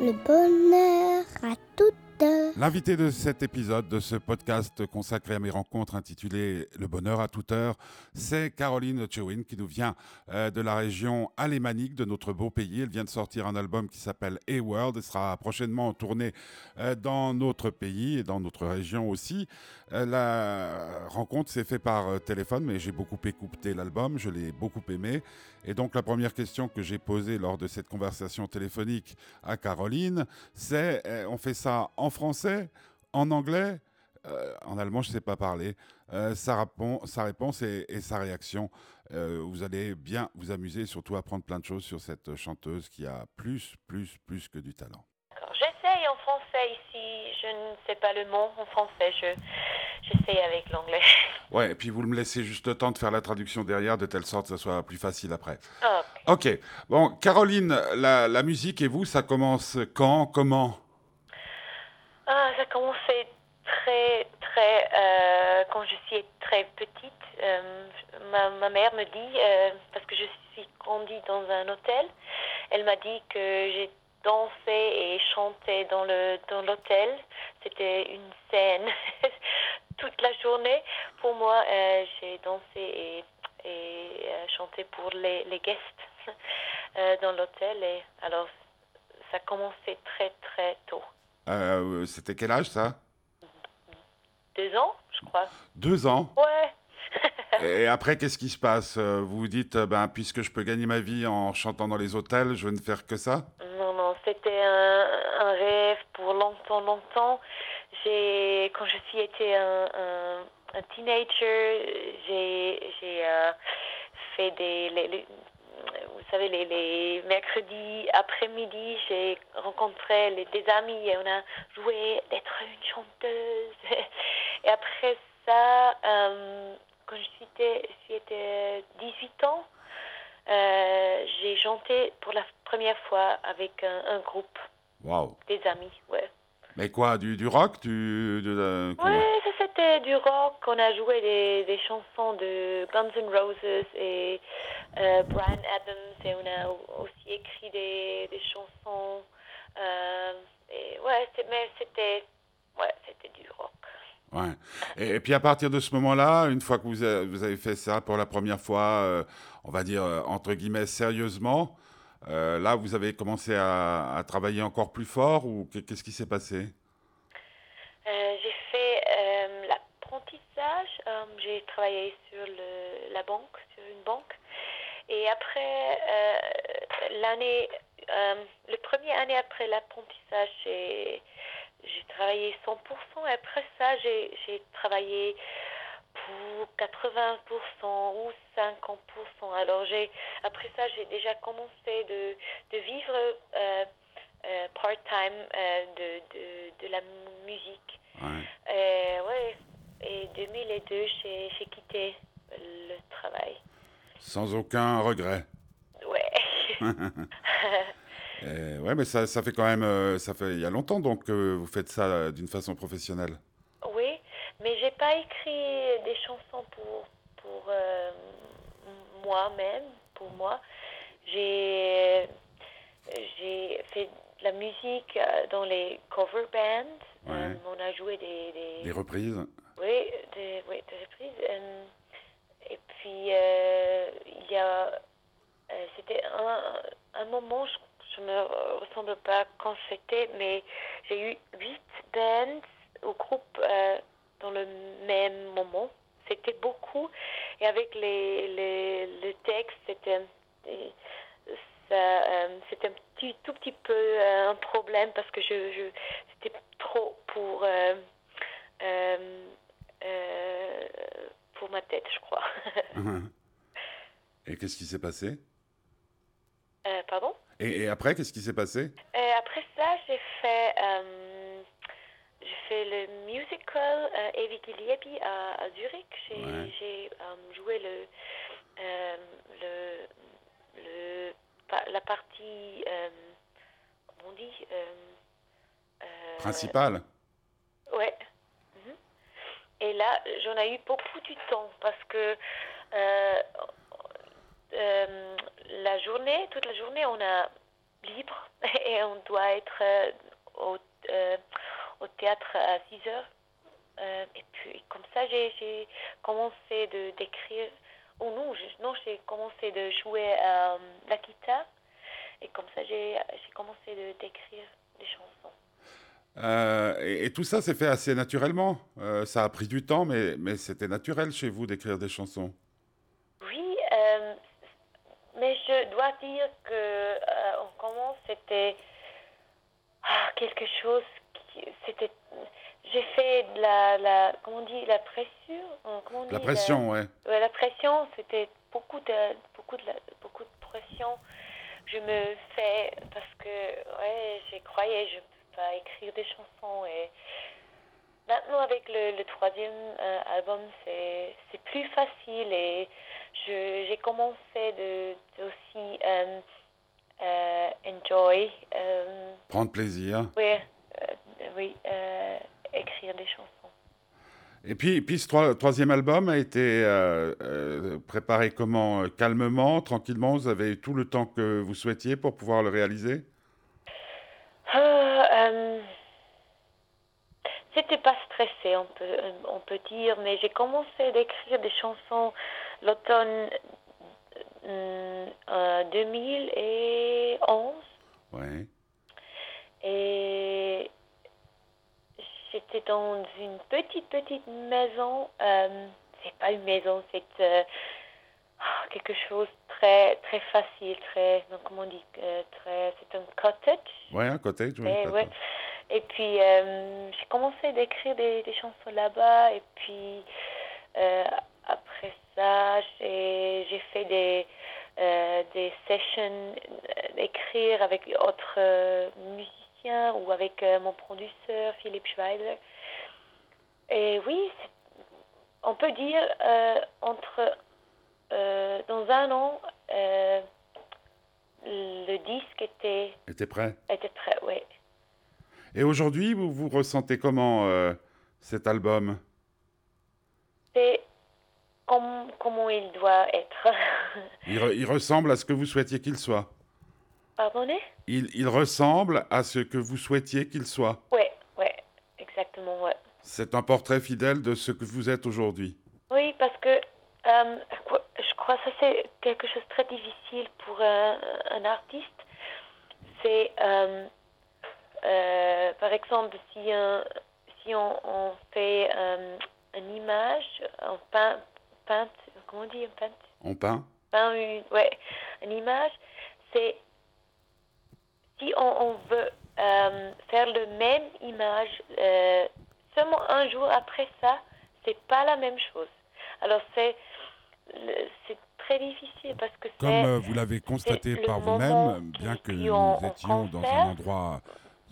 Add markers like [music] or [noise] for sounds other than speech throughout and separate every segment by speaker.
Speaker 1: le bonheur à toutes.
Speaker 2: L'invité de cet épisode, de ce podcast consacré à mes rencontres intitulé Le bonheur à toute heure, c'est Caroline Chewin qui nous vient euh, de la région alémanique de notre beau pays. Elle vient de sortir un album qui s'appelle A-World et sera prochainement en tournée euh, dans notre pays et dans notre région aussi. Euh, la rencontre s'est faite par téléphone, mais j'ai beaucoup écouté l'album, je l'ai beaucoup aimé. Et donc la première question que j'ai posée lors de cette conversation téléphonique à Caroline, c'est on fait ça en français, en anglais, euh, en allemand, je ne sais pas parler. Euh, sa, réponse et, sa réaction. Euh, vous allez bien vous amuser et surtout apprendre plein de choses sur cette chanteuse qui a plus, plus, plus que du talent.
Speaker 3: J'essaye en français ici. Je ne sais pas le mot en français. Je, j'essaye avec l'anglais. [laughs]
Speaker 2: Ouais, et puis vous me laissez juste le temps de faire la traduction derrière, de telle sorte que ce soit plus facile après. Ok. Bon, Caroline, la, la musique et vous, ça commence quand Comment?
Speaker 3: Commencé très, très, euh, quand je suis très petite. Euh, ma, mère me dit, euh, parce que je suis grandie dans un hôtel, elle m'a dit que j'ai dansé et chanté dans le dans l'hôtel. C'était une scène [laughs] toute la journée. Pour moi, j'ai dansé et, et chanté pour les, les guests [laughs] dans l'hôtel. Et alors, ça a commencé très, très tôt.
Speaker 2: Euh, c'était quel âge ça?
Speaker 3: Deux ans, je crois.
Speaker 2: Deux ans?
Speaker 3: Ouais. [laughs]
Speaker 2: Et après, qu'est-ce qui se passe? Vous vous dites, ben, puisque je peux gagner ma vie en chantant dans les hôtels, je vais ne faire que ça?
Speaker 3: Non, non, c'était un, un, rêve pour longtemps, longtemps. J'ai, quand je suis été un, un, un teenager, j'ai, j'ai euh, fait des, les, savez, les, les mercredis après-midi, j'ai rencontré les, des amis et on a joué d'être une chanteuse. [laughs] Et après ça, euh, quand était 18 ans, euh, j'ai chanté pour la première fois avec un, un groupe.
Speaker 2: Wow.
Speaker 3: Des amis, ouais.
Speaker 2: Mais quoi, du, du rock du, de la...
Speaker 3: Ça c'était du rock. On a joué des, des chansons de Guns N' Roses et euh, Brian Adams et on a aussi écrit des, des chansons. Euh, et ouais, mais c'était ouais, c'était du rock.
Speaker 2: Ouais. Et, et, puis à partir de ce moment-là, une fois que vous avez, vous avez fait ça pour la première fois, euh, on va dire entre guillemets sérieusement, là, vous avez commencé à, à, travailler encore plus fort ou qu'est-ce qui s'est passé?
Speaker 3: J'ai fait l'apprentissage. j'ai travaillé sur le, la banque, sur une banque. Et après l'année, le premier année après l'apprentissage, j'ai travaillé 100%. Et après ça, j'ai travaillé pour 80% ou 50%. Alors j'ai après ça j'ai déjà commencé de, de vivre euh, euh, part-time euh, de, de, de, la musique.
Speaker 2: Ouais.
Speaker 3: ouais. Et 2002 j'ai quitté le travail.
Speaker 2: Sans aucun regret.
Speaker 3: Ouais. [laughs]
Speaker 2: Et ouais, mais ça, ça fait quand même, ça fait il y a longtemps donc que vous faites ça d'une façon professionnelle.
Speaker 3: Oui, mais j'ai pas écrit des chansons pour pour euh, moi-même, pour moi. J'ai j'ai fait de la musique dans les cover bands.
Speaker 2: Ouais.
Speaker 3: Euh, on a joué des, des,
Speaker 2: des reprises.
Speaker 3: Oui, des, oui, des reprises. Euh, et puis euh, il y a c'était un, un moment, je, je me ressemble pas quand c'était, mais j'ai eu huit bands au groupe euh, dans le même moment. C'était beaucoup. Et avec les, les, le texte, c'était euh, c'était un petit, tout petit peu euh, un problème parce que je c'était trop pour, euh, ma tête, je crois. [laughs]
Speaker 2: Et qu'est-ce qui s'est passé?
Speaker 3: Pardon?
Speaker 2: Et, et, après, qu'est-ce qui s'est passé?
Speaker 3: Après ça, j'ai fait j'ai fait le musical euh, Evi Giliebi à, à Zurich. J'ai
Speaker 2: ouais.
Speaker 3: euh, joué le, euh, le, le, la partie, comment on dit
Speaker 2: Principale
Speaker 3: Ouais. Mm -hmm. Et là, j'en ai eu beaucoup du temps parce que la journée, toute la journée, on a libre [laughs] et on doit être euh, au, euh, au théâtre à 6 heures. Euh, et puis comme ça, j'ai commencé de d'écrire. Ou non, non, j'ai commencé de jouer euh, la guitare. Et comme ça, j'ai commencé d'écrire des chansons.
Speaker 4: Euh, et, et tout ça s'est fait assez naturellement. Euh, ça a pris du temps, mais, mais c'était naturel chez vous d'écrire des chansons.
Speaker 3: Oui, euh, mais je dois dire que commence c'était ah, quelque chose qui c'était j'ai fait de la, la comment on dit la comment on dit
Speaker 4: La pression, ouais.
Speaker 3: Ouais, la pression, c'était beaucoup de, beaucoup de, la- beaucoup de pression. Je me fais parce que ouais, j'ai croyais je pas écrire des chansons et maintenant avec le, le troisième euh, album c'est plus facile et j'ai commencé de, de aussi euh, euh, enjoy euh,
Speaker 4: Prendre plaisir.
Speaker 3: oui oui écrire des chansons.
Speaker 4: Et puis, puis ce troi- troisième album a été euh, euh, préparé comment? Calmement, tranquillement? Vous avez eu tout le temps que vous souhaitiez pour pouvoir le réaliser
Speaker 3: Ah, euh, Pas stressé, on peut, euh, on peut dire, mais j'ai commencé d'écrire des chansons l'automne euh, euh, 2011
Speaker 4: Ouais.
Speaker 3: et j'étais dans une petite, petite maison. euh, c'est pas une maison, c'est euh, ah, quelque chose très, très facile, très, comment on dit, euh, très, c'est un cottage.
Speaker 4: Ouais, un cottage, oui.
Speaker 3: Eh, ouais. Et puis, euh, j'ai commencé d'écrire des, des chansons là-bas. Et puis, euh, après ça, j'ai fait des, euh, des sessions d'écrire avec d'autres musiciens ou avec mon producteur, Philippe Schweizer. Et oui, on peut dire, entre, dans un an, le disque était,
Speaker 4: Était prêt
Speaker 3: était prêt, oui.
Speaker 4: Et aujourd'hui, vous vous ressentez comment euh, cet album?
Speaker 3: C'est comme, comment il doit être. [laughs]
Speaker 4: il, re- il ressemble à ce que vous souhaitiez qu'il soit
Speaker 3: Pardonnez?
Speaker 4: Il, il ressemble à ce que vous souhaitiez qu'il soit.
Speaker 3: Oui, oui, exactement, ouais.
Speaker 4: C'est un portrait fidèle de ce que vous êtes aujourd'hui.
Speaker 3: Oui, parce que euh, je crois que ça c'est quelque chose de très difficile pour un, un artiste. C'est, euh, euh, par exemple, si, un, si on, on fait euh, une image, on peint, peint, comment on dit, on peint,
Speaker 4: On peint
Speaker 3: peint une, ouais, une image, c'est si on, on veut euh, faire le même image seulement un jour après ça, c'est pas la même chose. Alors c'est c'est très difficile parce que
Speaker 4: Comme
Speaker 3: c'est
Speaker 4: vous l'avez constaté par vous-même, bien que nous
Speaker 3: on- on
Speaker 4: étions dans un endroit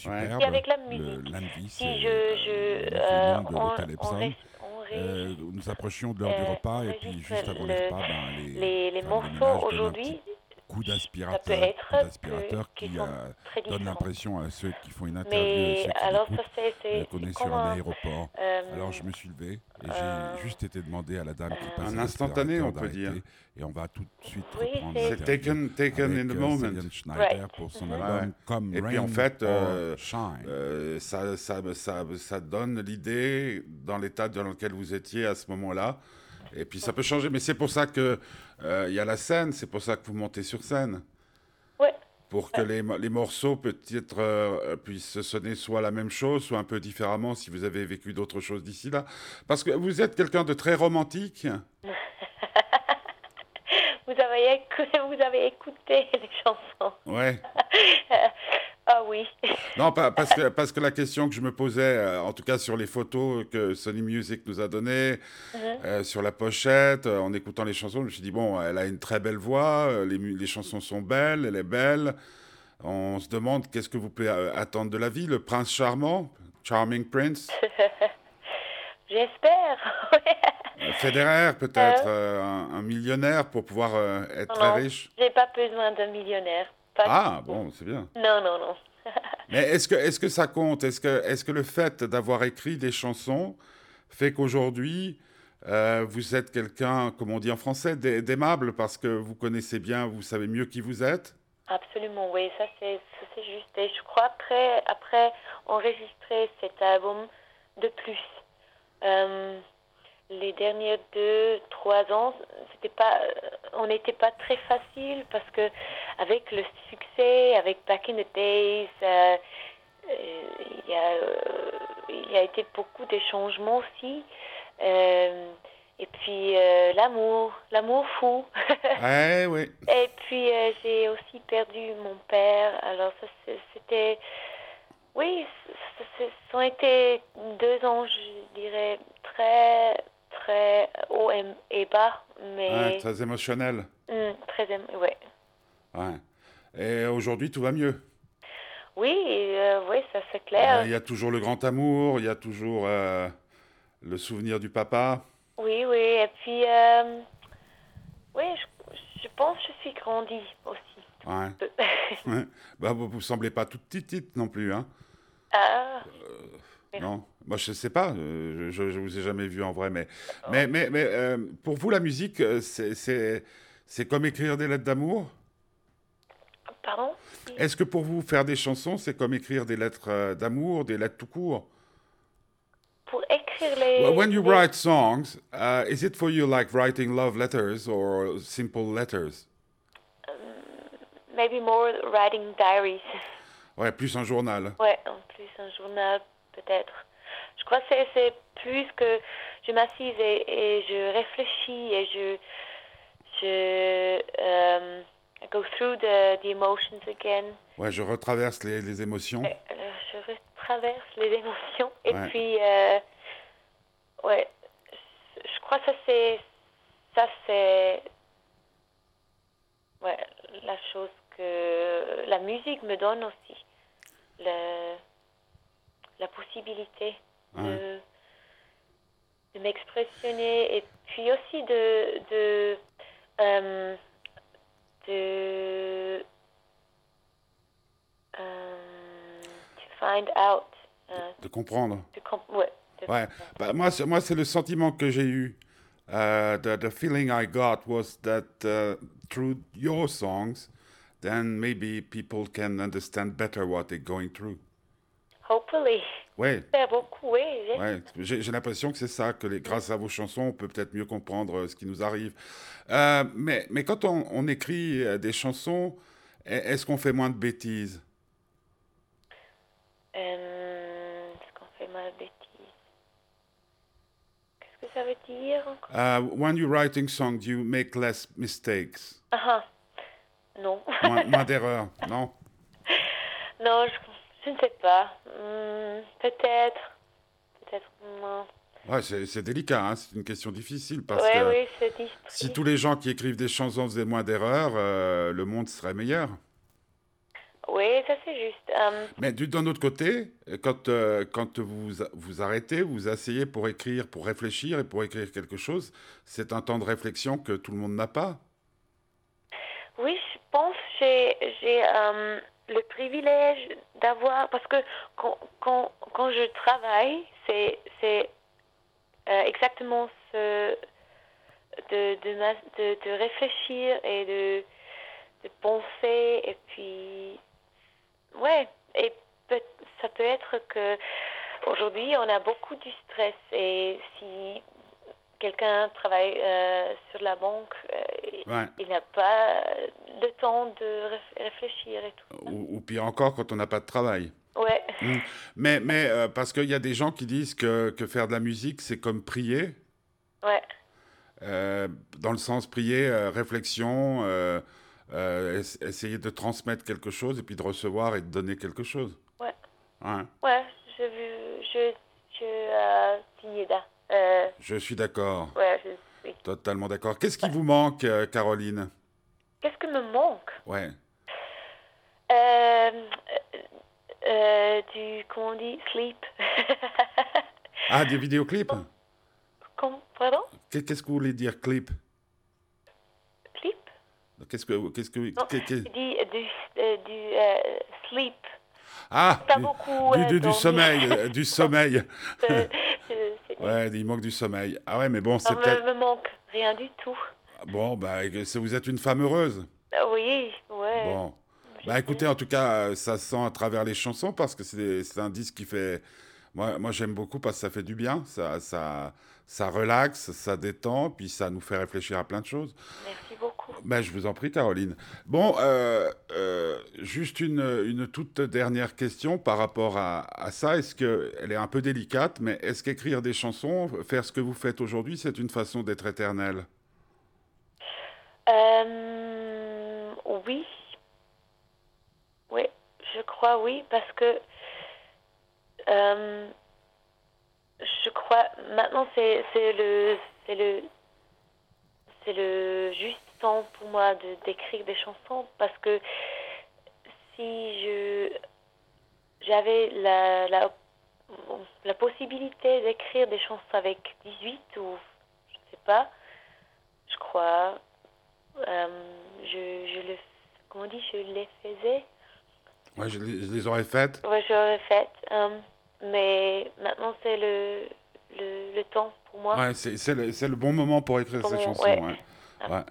Speaker 4: superbe,
Speaker 3: Et avec la
Speaker 4: le
Speaker 3: musique.
Speaker 4: Lanvis,
Speaker 3: si
Speaker 4: et,
Speaker 3: je,
Speaker 4: euh,
Speaker 3: je euh,
Speaker 4: de
Speaker 3: on,
Speaker 4: l'hôtel
Speaker 3: on,
Speaker 4: Epsom,
Speaker 3: reste- on
Speaker 4: euh, nous approchions de l'heure du
Speaker 3: euh,
Speaker 4: repas et puis juste avant le
Speaker 3: le-
Speaker 4: repas, ben, les,
Speaker 3: les, morceaux aujourd'hui,
Speaker 4: coup
Speaker 3: ça peut
Speaker 4: d'aspirateur,
Speaker 3: être
Speaker 4: coup d'aspirateur
Speaker 3: que- qui
Speaker 4: qui
Speaker 3: sont
Speaker 4: euh, donne l'impression à ceux qui font une interview et
Speaker 3: Mais
Speaker 4: qui
Speaker 3: alors ça c'est
Speaker 4: euh, qu'on est sur un aéroport.
Speaker 3: euh,
Speaker 4: Alors je me suis levé et j'ai
Speaker 3: euh,
Speaker 4: juste été demandé à la dame qui
Speaker 3: euh,
Speaker 4: passe
Speaker 2: Un instantané, on peut dire.
Speaker 4: Et on va tout de suite
Speaker 3: Oui,
Speaker 4: reprendre
Speaker 3: c'est-
Speaker 2: taken, taken
Speaker 4: avec,
Speaker 2: in the
Speaker 4: euh,
Speaker 2: moment.
Speaker 4: Schneider
Speaker 3: Right.
Speaker 4: pour son album
Speaker 2: Ouais.
Speaker 4: Comme
Speaker 2: Et
Speaker 4: Rain
Speaker 2: puis, en fait, euh,
Speaker 4: Shine.
Speaker 2: Euh, ça, ça, ça, ça donne l'idée dans l'état dans lequel vous étiez à ce moment-là. Et puis ça peut changer, mais c'est pour ça que euh, il y a la scène, c'est pour ça que vous montez sur scène.
Speaker 3: Ouais.
Speaker 2: Pour que les, les morceaux peut-être euh, puissent sonner soit la même chose, soit un peu différemment si vous avez vécu d'autres choses d'ici là. Parce que vous êtes quelqu'un de très romantique. [laughs]
Speaker 3: vous avez écouté, vous avez écouté les chansons.
Speaker 2: Ouais. [laughs]
Speaker 3: ah oui.
Speaker 2: Non, parce, que, parce que la question que je me posais, euh, en tout cas sur les photos que Sony Music nous a données,
Speaker 3: Mhm.
Speaker 2: euh, sur la pochette, euh, en écoutant les chansons, je me suis dit, bon, elle a une très belle voix, les, les chansons sont belles, elle est belle. On se demande qu'est-ce que vous pouvez attendre de la vie, le prince charmant, Charming Prince, [laughs]
Speaker 3: J'espère. [laughs]
Speaker 2: Federer peut-être, euh, un, un millionnaire pour pouvoir être très riche.
Speaker 3: J'ai pas besoin d'un millionnaire. Pas
Speaker 2: Ah, bon, c'est bien.
Speaker 3: Non, non, non. [laughs]
Speaker 2: Mais est-ce que, est que ça compte? Est-ce que, est que le fait d'avoir écrit des chansons fait qu'aujourd'hui, euh, vous êtes quelqu'un, comme on dit en français, d'ai- d'aimable? Parce que vous connaissez bien, vous savez mieux qui vous êtes?
Speaker 3: Absolument, oui, ça, c'est juste. Et je crois après, après enregistrer cet album de plus. Euh, les derniers deux, trois ans, c'était pas, on n'était pas très facile parce que avec le succès, avec Back in the Days, euh, euh, il, y a, euh, il y a été beaucoup de changements aussi. Euh, et puis euh, l'amour, l'amour fou.
Speaker 2: Ouais, [laughs] oui.
Speaker 3: Et puis euh, j'ai aussi perdu mon père. Alors ça c'était, oui, ce sont été deux ans, je dirais très très haut et, et bas, mais
Speaker 2: Ouais, très émotionnel.
Speaker 3: hum, très aim- ouais.
Speaker 2: Ouais. Et aujourd'hui, tout va mieux?
Speaker 3: Oui, euh, oui, ça c'est
Speaker 2: Euh,
Speaker 3: clair.
Speaker 2: Il y a toujours le grand amour, il y a toujours euh, le souvenir du papa.
Speaker 3: Oui, oui. Et puis, euh, oui, je, je pense que je suis grandie aussi.
Speaker 2: Ouais. [laughs] Bah, vous ne semblez pas toute petite non plus, hein
Speaker 3: ah.
Speaker 2: Non Moi, je sais pas. euh, je ne vous ai jamais vu en vrai. Mais, mais, mais, mais euh, pour vous, la musique, euh, c'est- c'est comme écrire des lettres d'amour?
Speaker 3: Pardon?
Speaker 2: Est-ce que pour vous, faire des chansons, c'est comme écrire des lettres euh, d'amour, des lettres tout court?
Speaker 3: Pour écrire les...
Speaker 2: Well, When you
Speaker 3: les-
Speaker 2: write songs, uh, is it for you like writing love letters or simple letters?
Speaker 3: Maybe more writing diaries. [laughs]
Speaker 2: Ouais, plus un journal.
Speaker 3: Ouais, en plus un journal peut-être. Je crois que c'est- plus que je m'assise et, et je réfléchis et je je I go through the, the emotions again.
Speaker 2: Ouais, je retraverse les, les émotions.
Speaker 3: Euh, je traverse les émotions et
Speaker 2: Ouais.
Speaker 3: puis euh, ouais, je crois que ça c'est ça c'est ouais la chose que la musique me donne aussi le, la possibilité de, de m'expressionner et puis aussi de de euh, de euh, to find out euh,
Speaker 2: De comprendre.
Speaker 3: de comp- ouais, de-
Speaker 2: Ouais. Bah, moi, c'est, moi, c'est le sentiment que j'ai eu. Uh, the, the feeling I got was that uh, through your songs, then maybe people can understand better what they're going through.
Speaker 3: Hopefully.
Speaker 2: Ouais,
Speaker 3: beaucoup oui j'ai-
Speaker 2: ouais. J'ai, l'impression que c'est ça, que les, grâce à vos chansons, on peut peut-être mieux comprendre euh, ce qui nous arrive. Euh, mais, mais quand on, on écrit euh, des chansons, e- est-ce qu'on fait moins de bêtises?
Speaker 3: Euh, est-ce qu'on fait mal bêtise qu'est-ce que ça veut dire encore?
Speaker 2: Uh, when you're writing songs, you make less mistakes,
Speaker 3: ah ah. non.
Speaker 2: Moins, moins [laughs] d'erreurs, non?
Speaker 3: Non je, je ne sais pas. Hmm, peut-être. Peut-être non
Speaker 2: Ouais, c'est, c'est délicat, hein, c'est une question difficile parce
Speaker 3: ouais
Speaker 2: que
Speaker 3: oui
Speaker 2: si tous les gens qui écrivent des chansons faisaient moins d'erreurs, euh, le monde serait meilleur.
Speaker 3: oui ça c'est juste. Euh,
Speaker 2: Mais du- d'un autre côté, quand, euh, quand vous vous arrêtez, vous asseyez pour écrire, pour réfléchir et pour écrire quelque chose, c'est un temps de réflexion que tout le monde n'a pas.
Speaker 3: Oui, je pense que j'ai, j'ai le privilège d'avoir, parce que quand, quand, quand je travaille, c'est, euh, exactement ce, de, de, de, réfléchir et de, de penser, et puis, ouais, et ça peut être que aujourd'hui on a beaucoup du stress, et si quelqu'un travaille euh, sur la banque, euh,
Speaker 2: Ouais.
Speaker 3: il n'a pas le temps de réf- réfléchir et tout.
Speaker 2: Ou, ou pire encore, quand on n'a pas de travail.
Speaker 3: Ouais,
Speaker 2: Mais, mais euh, parce qu'il y a des gens qui disent que, que faire de la musique, c'est comme prier.
Speaker 3: ouais,
Speaker 2: Euh, dans le sens prier, réflexion, es- essayer de transmettre quelque chose et puis de recevoir et de donner quelque chose.
Speaker 3: ouais,
Speaker 2: Ouais,
Speaker 3: ouais, je veux, je, je, là. Euh,
Speaker 2: je suis d'accord,
Speaker 3: ouais, je suis.
Speaker 2: totalement d'accord. Qu'est-ce qui vous manque, euh, Caroline?
Speaker 3: Qu'est-ce que me manque?
Speaker 2: Ouais.
Speaker 3: euh, euh, Du, comment on dit, sleep. [laughs]
Speaker 2: Ah, des vidéoclips?
Speaker 3: Comme, pardon?
Speaker 2: Qu'est- Qu'est-ce que vous voulez dire, clip?
Speaker 3: Sleep
Speaker 2: Qu'est-ce que... Qu'est-ce que...
Speaker 3: Non, je dis euh, du, euh, du euh, sleep.
Speaker 2: Ah
Speaker 3: Pas
Speaker 2: du,
Speaker 3: beaucoup.
Speaker 2: du,
Speaker 3: euh,
Speaker 2: du- du [laughs] sommeil, euh, du sommeil.
Speaker 3: Euh,
Speaker 2: Ouais, il manque du sommeil. Ah ouais, mais bon, c'est peut-être...
Speaker 3: me, me manque rien du tout.
Speaker 2: Bon, bah, vous êtes une femme heureuse.
Speaker 3: Ah Oui, ouais.
Speaker 2: Bon. Bah écoutez, en tout cas, ça sent à travers les chansons parce que c'est un disque qui fait. Moi, moi j'aime beaucoup parce que ça fait du bien, ça, ça, ça relaxe, ça détend, puis ça nous fait réfléchir à plein de choses.
Speaker 3: Merci beaucoup.
Speaker 2: Ben, je vous en prie, Caroline. Bon, euh, euh, juste une, une, toute dernière question par rapport à, à ça. Est-ce qu'elle est un peu délicate, mais est-ce qu'écrire des chansons, faire ce que vous faites aujourd'hui, c'est une façon d'être éternel?
Speaker 3: Euh, Oui. Oui, je crois oui, parce que euh, je crois maintenant c'est le c'est le c'est le juste temps pour moi de d'écrire des chansons parce que si je j'avais la, la, la possibilité d'écrire des chansons avec 18 ou je ne sais pas je crois euh, je, je le comment on dit je les faisais?
Speaker 2: Ouais je, les, je les aurais faites.
Speaker 3: Ouais je les aurais faites um, mais maintenant c'est le, le, le, temps pour moi.
Speaker 2: Ouais, c'est le, le, bon moment pour écrire
Speaker 3: pour
Speaker 2: ces
Speaker 3: mon,
Speaker 2: chansons.
Speaker 3: Ouais.
Speaker 2: Ouais.
Speaker 3: Ah,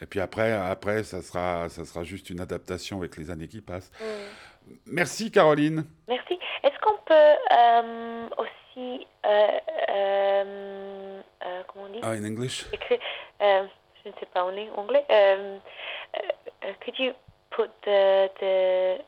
Speaker 2: Et puis après, après ça, sera, ça sera juste une adaptation avec les années qui passent.
Speaker 3: Mm.
Speaker 2: Merci Caroline.
Speaker 3: Merci. Est-ce qu'on peut euh, aussi, euh, euh, comment on dit?
Speaker 2: Ah, in English
Speaker 3: écrire, je ne sais pas en anglais, could you put the, the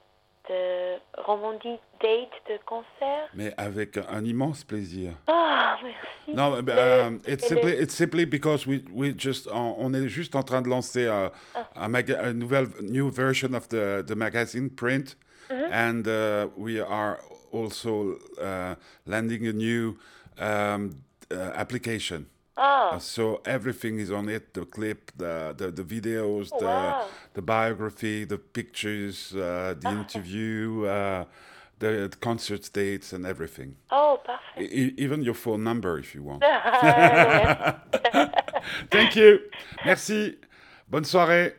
Speaker 3: de Romandie date de concert?
Speaker 2: Mais avec un immense plaisir.
Speaker 3: Ah, merci.
Speaker 2: Non, but, um, it's simply it's simply because we we just on, on est juste en train de lancer un,
Speaker 3: ah.
Speaker 2: un maga une nouvelle new version of the the magazine print,
Speaker 3: mm -hmm.
Speaker 2: and uh, we are also uh, landing a new um, uh, application.
Speaker 3: Oh.
Speaker 2: so everything is on it: the clip, the the, the videos,
Speaker 3: oh,
Speaker 2: the
Speaker 3: wow.
Speaker 2: the biography, the pictures, uh, the [laughs] interview, uh, the, concert dates, and everything.
Speaker 3: Oh, perfect.
Speaker 2: E even your phone number, if you want. [laughs] [laughs] Thank you. Merci. Bonne soirée.